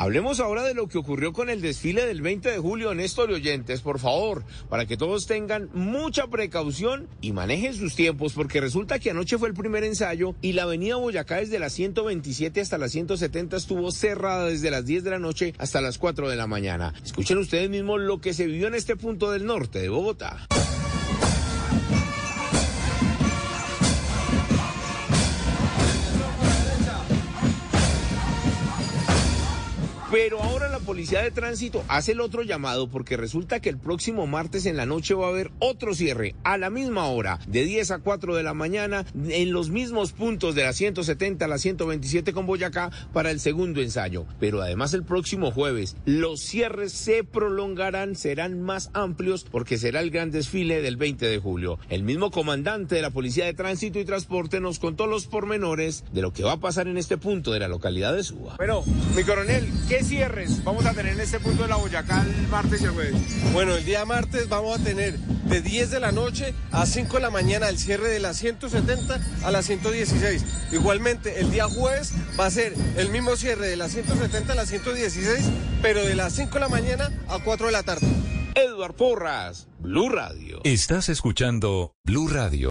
Hablemos ahora de lo que ocurrió con el desfile del 20 de julio, Néstor y oyentes, por favor, para que todos tengan mucha precaución y manejen sus tiempos, porque resulta que anoche fue el primer ensayo y la avenida Boyacá desde la 127 hasta la 170 estuvo cerrada desde las 10 de la noche hasta las 4 de la mañana. Escuchen ustedes mismos lo que se vivió en este punto del norte de Bogotá. Pero ahora la policía de tránsito hace el otro llamado porque resulta que el próximo martes en la noche va a haber otro cierre a la misma hora, de 10 a 4 de la mañana, en los mismos puntos de la 170 a la 127 con Boyacá para el segundo ensayo. Pero además el próximo jueves los cierres se prolongarán, serán más amplios porque será el gran desfile del 20 de julio. El mismo comandante de la Policía de Tránsito y Transporte nos contó los pormenores de lo que va a pasar en este punto de la localidad de Suba. Bueno, mi coronel, ¿qué cierres vamos a tener en este punto de la Boyacá el martes y el jueves? Bueno, el día martes vamos a tener de 10 de la noche a 5 de la mañana el cierre de la 170 a la 116. Igualmente, el día jueves va a ser el mismo cierre de la 170 a la 116, pero de las 5 de la mañana a 4 de la tarde. Edward Porras, Blue Radio. Estás escuchando Blue Radio.